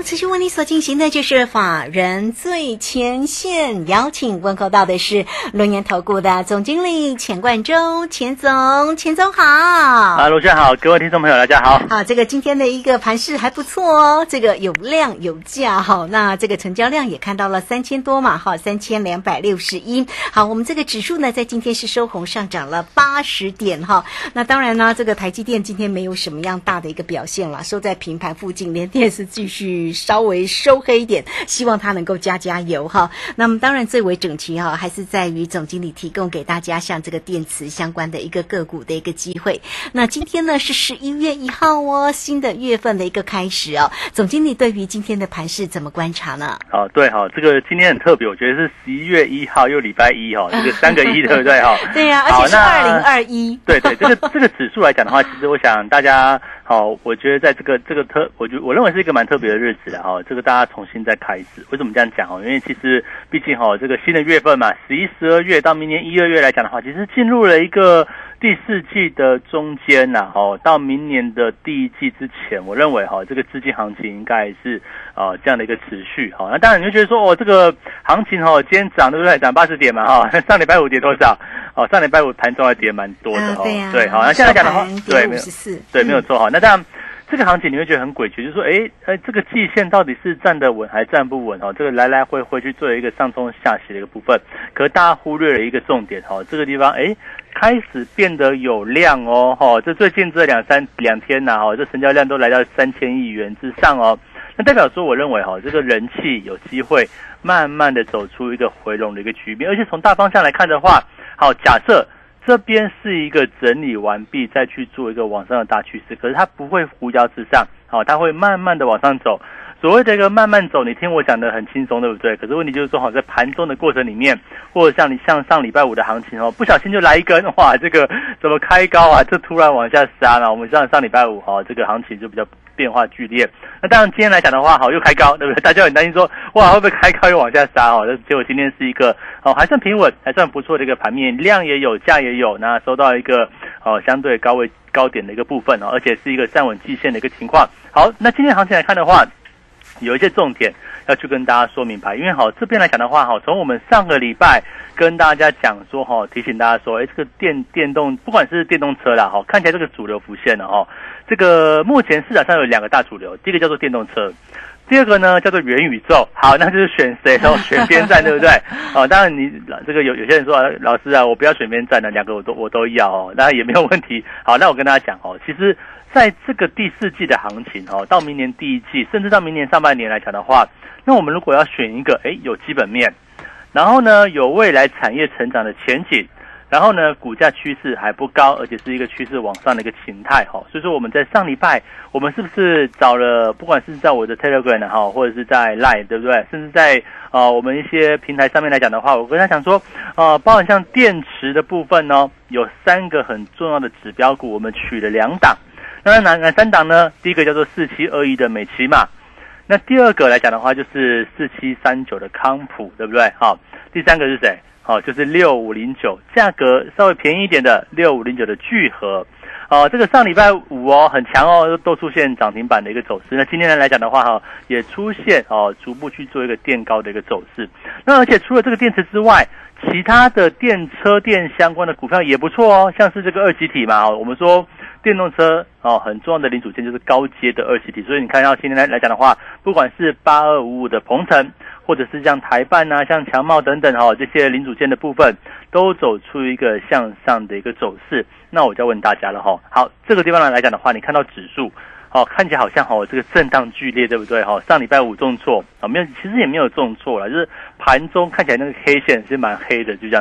好，持续为你所进行的就是法人最前线，邀请问候到的是龙岩投顾的总经理钱冠洲，钱总，钱总好。啊，卢轩好，各位听众朋友大家好。好，这个今天的一个盘势还不错哦，这个有量有价哈，那这个成交量也看到了三千多嘛，哈，三千两百六十一。好，我们这个指数呢，在今天是收红上涨了八十点哈。那当然呢，这个台积电今天没有什么样大的一个表现了，收在平盘附近，连电是继续。稍微收黑一点，希望它能够加加油哈。那么当然最为整齐哈，还是在于总经理提供给大家像这个电池相关的一个个股的一个机会。那今天呢是十一月一号哦，新的月份的一个开始哦。总经理对于今天的盘势怎么观察呢？哦，对哈，这个今天很特别，我觉得是十一月一号又礼拜一哈，这个三个一对不对哈？对呀，而且是二零二一。对对，这个这个指数来讲的话，其实我想大家。好，我觉得在这个这个特，我觉我认为是一个蛮特别的日子的哈。这个大家重新再开始，为什么这样讲哦？因为其实毕竟哈，这个新的月份嘛，十一、十二月到明年一二月来讲的话，其实进入了一个第四季的中间呐。哦，到明年的第一季之前，我认为哈，这个资金行情应该是啊这样的一个持续。好，那当然你就觉得说哦，这个行情哈，今天涨对不对？涨八十点嘛哈。上礼拜五跌多少？哦，上礼拜五盘中还跌蛮多的哦。对，好，那现在讲的话，对，没有，对，没有错哈。那这样，这个行情你会觉得很诡谲，就是说，哎，呃，这个季线到底是站得稳还是站不稳？哈，这个来来回回去做一个上冲下洗的一个部分，可是大家忽略了一个重点，哈，这个地方，哎，开始变得有量哦，哈，这最近这两三两天呐，哈，这成交量都来到三千亿元之上哦，那代表说，我认为哈，这个人气有机会慢慢的走出一个回笼的一个局面，而且从大方向来看的话，好，假设。这边是一个整理完毕，再去做一个往上的大趋势，可是它不会扶摇直上，好，它会慢慢的往上走。所谓的一个慢慢走，你听我讲的很轻松，对不对？可是问题就是说，好在盘中的过程里面，或者像你像上礼拜五的行情哦，不小心就来一根，哇，这个怎么开高啊？这突然往下杀了。我们像上礼拜五哈，这个行情就比较变化剧烈。那当然今天来讲的话，好又开高，对不对？大家很担心说，哇，会不会开高又往下杀？哦，那结果今天是一个哦，还算平稳，还算不错的一个盘面，量也有，价也有，那收到一个哦相对高位高点的一个部分哦，而且是一个站稳季线的一个情况。好，那今天行情来看的话。有一些重点要去跟大家说明白，因为好这边来讲的话，好，从我们上个礼拜跟大家讲说，哈，提醒大家说，哎，这个电电动不管是电动车啦，哈，看起来这个主流浮现了，哈，这个目前市场上有两个大主流，第一个叫做电动车，第二个呢叫做元宇宙，好，那就是选谁哦，选边站，对不对？哦，当然你这个有有些人说，老师啊，我不要选边站的，两个我都我都要哦，那也没有问题。好，那我跟大家讲哦，其实。在这个第四季的行情哦，到明年第一季，甚至到明年上半年来讲的话，那我们如果要选一个，哎，有基本面，然后呢，有未来产业成长的前景，然后呢，股价趋势还不高，而且是一个趋势往上的一个形态哈。所以说我们在上礼拜，我们是不是找了，不管是在我的 Telegram 哈，或者是在 Line 对不对？甚至在呃我们一些平台上面来讲的话，我跟他讲说，呃，包含像电池的部分呢，有三个很重要的指标股，我们取了两档。那哪哪三档呢？第一个叫做四七二一的美琪嘛，那第二个来讲的话就是四七三九的康普，对不对？好，第三个是谁？哦，就是六五零九，价格稍微便宜一点的六五零九的聚合。哦，这个上礼拜五哦很强哦，都出现涨停板的一个走势。那今天来讲的话哈，也出现哦逐步去做一个垫高的一个走势。那而且除了这个电池之外，其他的电车电相关的股票也不错哦，像是这个二级体嘛，我们说。电动车哦，很重要的零组件就是高阶的二气体，所以你看到今天来来讲的话，不管是八二五五的鹏程，或者是像台办啊、像强茂等等哦，这些零组件的部分都走出一个向上的一个走势。那我就要问大家了哈，好，这个地方来来讲的话，你看到指数哦，看起来好像哦这个震荡剧烈，对不对哈？上礼拜五重挫啊，没有，其实也没有重挫了，就是盘中看起来那个黑线是蛮黑的，就这样。